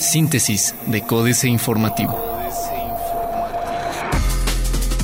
Síntesis de Códice Informativo.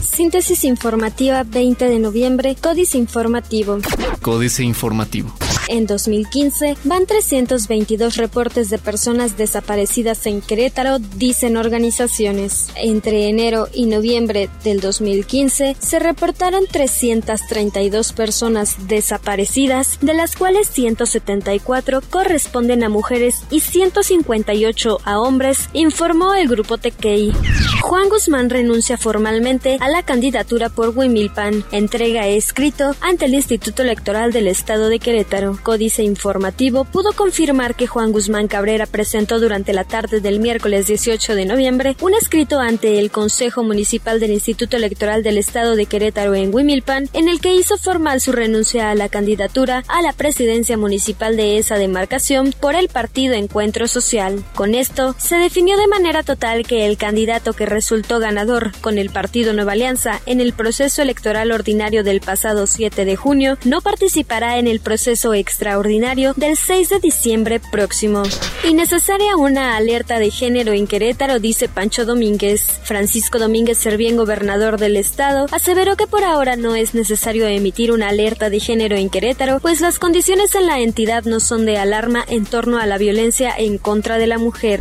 Síntesis informativa 20 de noviembre, Códice Informativo. Códice Informativo. En 2015 van 322 reportes de personas desaparecidas en Querétaro, dicen organizaciones. Entre enero y noviembre del 2015 se reportaron 332 personas desaparecidas, de las cuales 174 corresponden a mujeres y 158 a hombres, informó el grupo Tequei. Juan Guzmán renuncia formalmente a la candidatura por Huimilpan, entrega escrito ante el Instituto Electoral del Estado de Querétaro. Códice Informativo pudo confirmar que Juan Guzmán Cabrera presentó durante la tarde del miércoles 18 de noviembre un escrito ante el Consejo Municipal del Instituto Electoral del Estado de Querétaro en Huimilpan, en el que hizo formal su renuncia a la candidatura a la presidencia municipal de esa demarcación por el partido Encuentro Social. Con esto, se definió de manera total que el candidato que resultó ganador con el partido Nueva Alianza en el proceso electoral ordinario del pasado 7 de junio no participará en el proceso extraordinario del 6 de diciembre próximo. Innecesaria una alerta de género en Querétaro, dice Pancho Domínguez. Francisco Domínguez Servién, gobernador del estado, aseveró que por ahora no es necesario emitir una alerta de género en Querétaro, pues las condiciones en la entidad no son de alarma en torno a la violencia en contra de la mujer.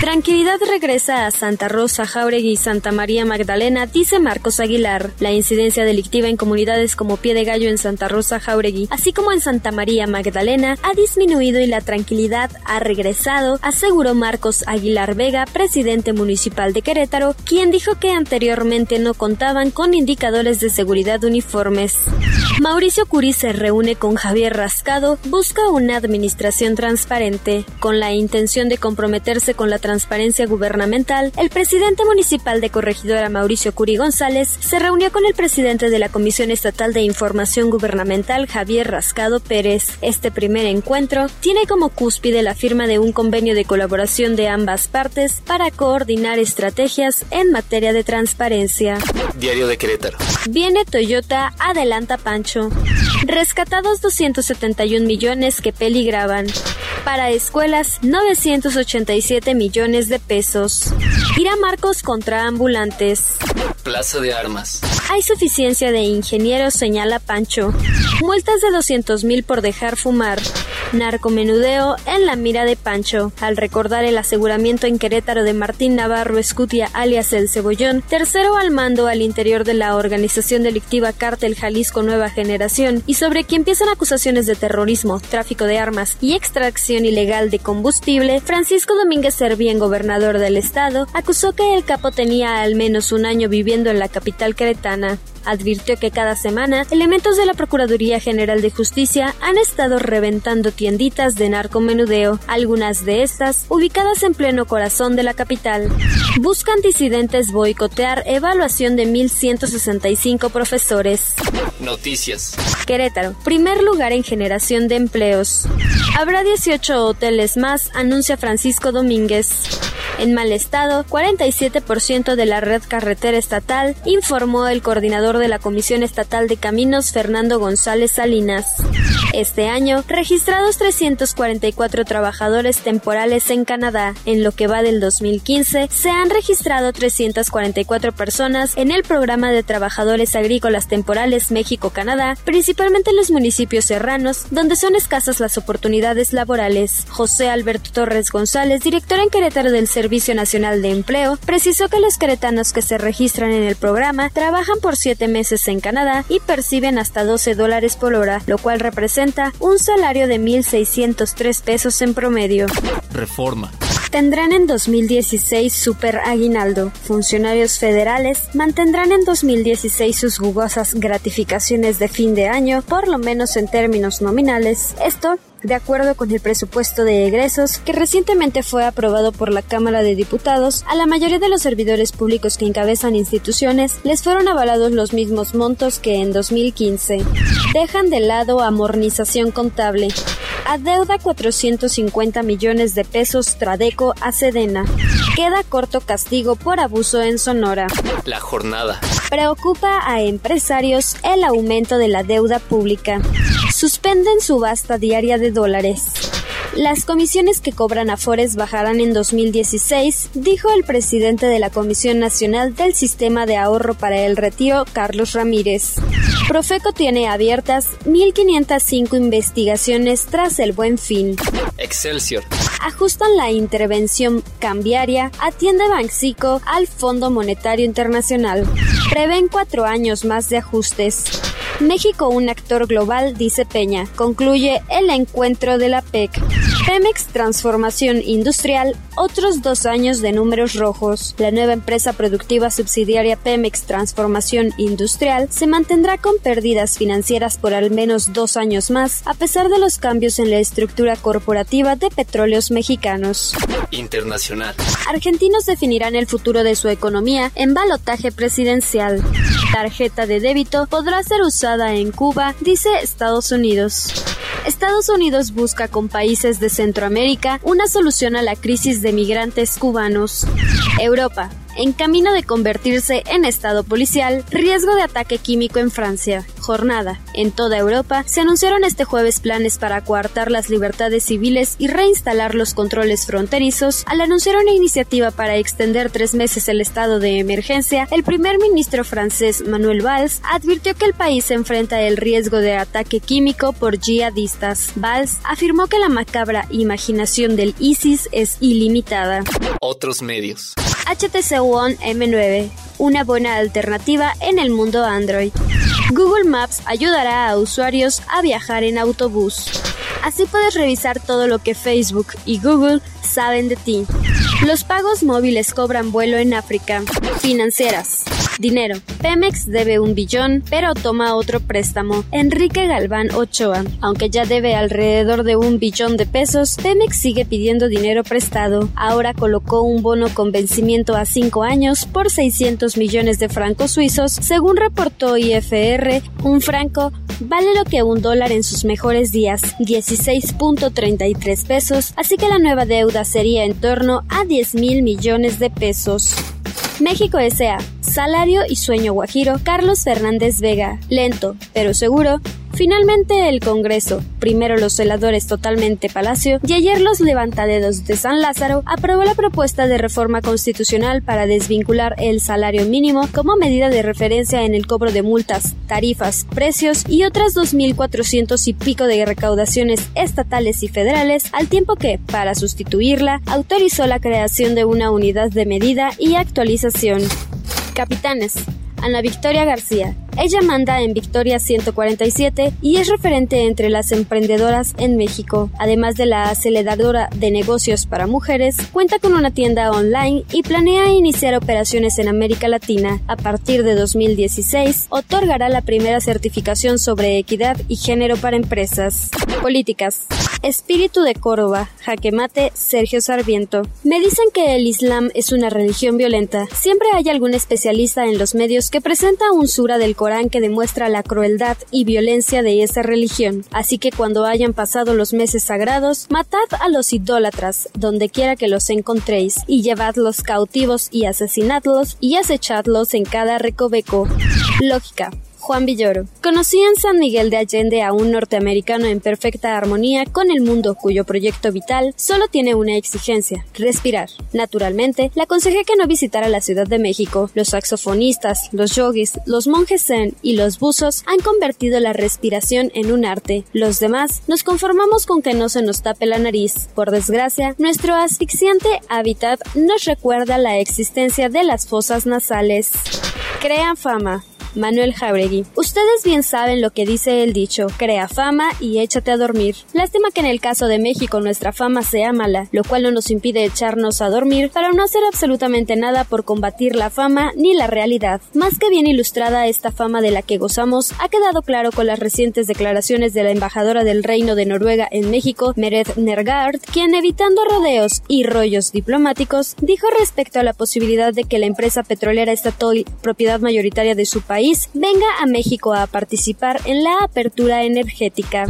Tranquilidad regresa a Santa Rosa, Jauregui y Santa María Magdalena, dice Marcos Aguilar. La incidencia delictiva en comunidades como Pie de Gallo en Santa Rosa, Jauregui, así como en Santa María Magdalena ha disminuido y la tranquilidad ha regresado, aseguró Marcos Aguilar Vega, presidente municipal de Querétaro, quien dijo que anteriormente no contaban con indicadores de seguridad uniformes. Mauricio Curi se reúne con Javier Rascado, busca una administración transparente. Con la intención de comprometerse con la transparencia gubernamental, el presidente municipal de Corregidora Mauricio Curi González se reunió con el presidente de la Comisión Estatal de Información Gubernamental, Javier Rascado Pérez. Este primer encuentro tiene como cúspide la firma de un convenio de colaboración de ambas partes para coordinar estrategias en materia de transparencia. Diario de Querétaro. Viene Toyota, adelanta Pancho. Rescatados 271 millones que peligraban. Para escuelas, 987 millones de pesos. Irá Marcos contra ambulantes. Plaza de Armas. Hay suficiencia de ingenieros, señala Pancho. Multas de 200 mil por dejar fumar. Narcomenudeo en la mira de Pancho. Al recordar el aseguramiento en Querétaro de Martín Navarro Escutia, alias El Cebollón, tercero al mando al interior de la organización delictiva Cártel Jalisco Nueva Generación, y sobre quien empiezan acusaciones de terrorismo, tráfico de armas y extracción ilegal de combustible, Francisco Domínguez Servién, gobernador del estado, acusó que el capo tenía al menos un año viviendo en la capital queretana advirtió que cada semana elementos de la Procuraduría General de Justicia han estado reventando tienditas de narcomenudeo, algunas de estas ubicadas en pleno corazón de la capital. Buscan disidentes boicotear evaluación de 1.165 profesores. Noticias. Querétaro, primer lugar en generación de empleos. Habrá 18 hoteles más, anuncia Francisco Domínguez. En mal estado, 47% de la red carretera estatal, informó el coordinador de la Comisión Estatal de Caminos, Fernando González Salinas. Este año, registrados 344 trabajadores temporales en Canadá. En lo que va del 2015, se han registrado 344 personas en el programa de trabajadores agrícolas temporales México-Canadá, principalmente en los municipios serranos, donde son escasas las oportunidades laborales. José Alberto Torres González, director en Querétaro del Servicio Nacional de Empleo, precisó que los queretanos que se registran en el programa trabajan por siete meses en Canadá y perciben hasta 12 dólares por hora, lo cual representa un salario de 1.603 pesos en promedio. Reforma. Tendrán en 2016 super aguinaldo. Funcionarios federales mantendrán en 2016 sus jugosas gratificaciones de fin de año, por lo menos en términos nominales. Esto de acuerdo con el presupuesto de egresos que recientemente fue aprobado por la Cámara de Diputados, a la mayoría de los servidores públicos que encabezan instituciones les fueron avalados los mismos montos que en 2015. Dejan de lado amornización contable. Adeuda 450 millones de pesos Tradeco a Sedena. Queda corto castigo por abuso en Sonora. La jornada. Preocupa a empresarios el aumento de la deuda pública. Suspenden subasta diaria de dólares. Las comisiones que cobran Afores bajarán en 2016, dijo el presidente de la Comisión Nacional del Sistema de Ahorro para el Retiro, Carlos Ramírez. Profeco tiene abiertas 1.505 investigaciones tras el buen fin. Excelsior. Ajustan la intervención cambiaria, atiende Banxico al Fondo Monetario Internacional. Prevén cuatro años más de ajustes. México un actor global, dice Peña. Concluye el encuentro de la PEC. Pemex Transformación Industrial, otros dos años de números rojos. La nueva empresa productiva subsidiaria Pemex Transformación Industrial se mantendrá con pérdidas financieras por al menos dos años más, a pesar de los cambios en la estructura corporativa de petróleos mexicanos. Internacional. Argentinos definirán el futuro de su economía en balotaje presidencial. Tarjeta de débito podrá ser usada en Cuba, dice Estados Unidos. Estados Unidos busca con países de Centroamérica una solución a la crisis de migrantes cubanos. Europa en camino de convertirse en estado policial, riesgo de ataque químico en Francia. Jornada. En toda Europa se anunciaron este jueves planes para coartar las libertades civiles y reinstalar los controles fronterizos. Al anunciar una iniciativa para extender tres meses el estado de emergencia, el primer ministro francés Manuel Valls advirtió que el país enfrenta el riesgo de ataque químico por yihadistas. Valls afirmó que la macabra imaginación del ISIS es ilimitada. Otros medios. HTC One M9, una buena alternativa en el mundo Android. Google Maps ayudará a usuarios a viajar en autobús. Así puedes revisar todo lo que Facebook y Google saben de ti. Los pagos móviles cobran vuelo en África. Financieras. Dinero. Pemex debe un billón, pero toma otro préstamo. Enrique Galván Ochoa. Aunque ya debe alrededor de un billón de pesos, Pemex sigue pidiendo dinero prestado. Ahora colocó un bono con vencimiento a cinco años por 600 millones de francos suizos, según reportó IFR. Un franco vale lo que un dólar en sus mejores días, 16.33 pesos, así que la nueva deuda sería en torno a 10 mil millones de pesos. México S.A. Salario y sueño guajiro, Carlos Fernández Vega. Lento, pero seguro, Finalmente el Congreso, primero los celadores totalmente Palacio y ayer los levantadedos de San Lázaro, aprobó la propuesta de reforma constitucional para desvincular el salario mínimo como medida de referencia en el cobro de multas, tarifas, precios y otras 2.400 y pico de recaudaciones estatales y federales, al tiempo que, para sustituirla, autorizó la creación de una unidad de medida y actualización. Capitanes. Ana Victoria García, ella manda en Victoria 147 y es referente entre las emprendedoras en México. Además de la aceleradora de negocios para mujeres, cuenta con una tienda online y planea iniciar operaciones en América Latina. A partir de 2016, otorgará la primera certificación sobre equidad y género para empresas. Políticas. Espíritu de Córdoba, jaque mate, Sergio Sarviento. Me dicen que el Islam es una religión violenta. Siempre hay algún especialista en los medios que presenta un sura del Corán que demuestra la crueldad y violencia de esa religión. Así que cuando hayan pasado los meses sagrados, matad a los idólatras, donde quiera que los encontréis, y llevadlos cautivos y asesinadlos y acechadlos en cada recoveco. Lógica. Juan Villoro. Conocí en San Miguel de Allende a un norteamericano en perfecta armonía con el mundo cuyo proyecto vital solo tiene una exigencia, respirar. Naturalmente, le aconsejé que no visitara la Ciudad de México. Los saxofonistas, los yogis, los monjes zen y los buzos han convertido la respiración en un arte. Los demás nos conformamos con que no se nos tape la nariz. Por desgracia, nuestro asfixiante hábitat nos recuerda la existencia de las fosas nasales. Crean fama. Manuel Jauregui. Ustedes bien saben lo que dice el dicho, crea fama y échate a dormir. Lástima que en el caso de México nuestra fama sea mala, lo cual no nos impide echarnos a dormir para no hacer absolutamente nada por combatir la fama ni la realidad. Más que bien ilustrada esta fama de la que gozamos ha quedado claro con las recientes declaraciones de la embajadora del Reino de Noruega en México, Meret Nergard, quien evitando rodeos y rollos diplomáticos, dijo respecto a la posibilidad de que la empresa petrolera estatal, propiedad mayoritaria de su país, venga a México a participar en la apertura energética.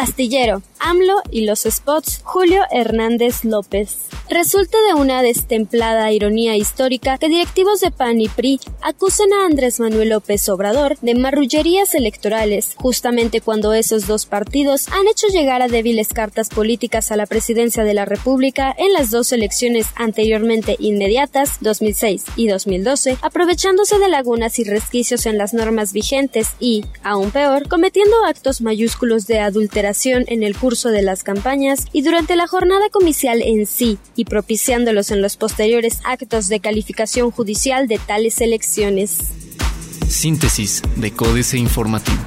Astillero, AMLO y los spots Julio Hernández López. Resulta de una destemplada ironía histórica que directivos de PAN y PRI acusen a Andrés Manuel López Obrador de marrullerías electorales, justamente cuando esos dos partidos han hecho llegar a débiles cartas políticas a la presidencia de la República en las dos elecciones anteriormente inmediatas, 2006 y 2012, aprovechándose de lagunas y resquicios en las normas vigentes y, aún peor, cometiendo actos mayúsculos de adulteración en el curso de las campañas y durante la jornada comicial en sí, y propiciándolos en los posteriores actos de calificación judicial de tales elecciones. Síntesis de Códice Informativo.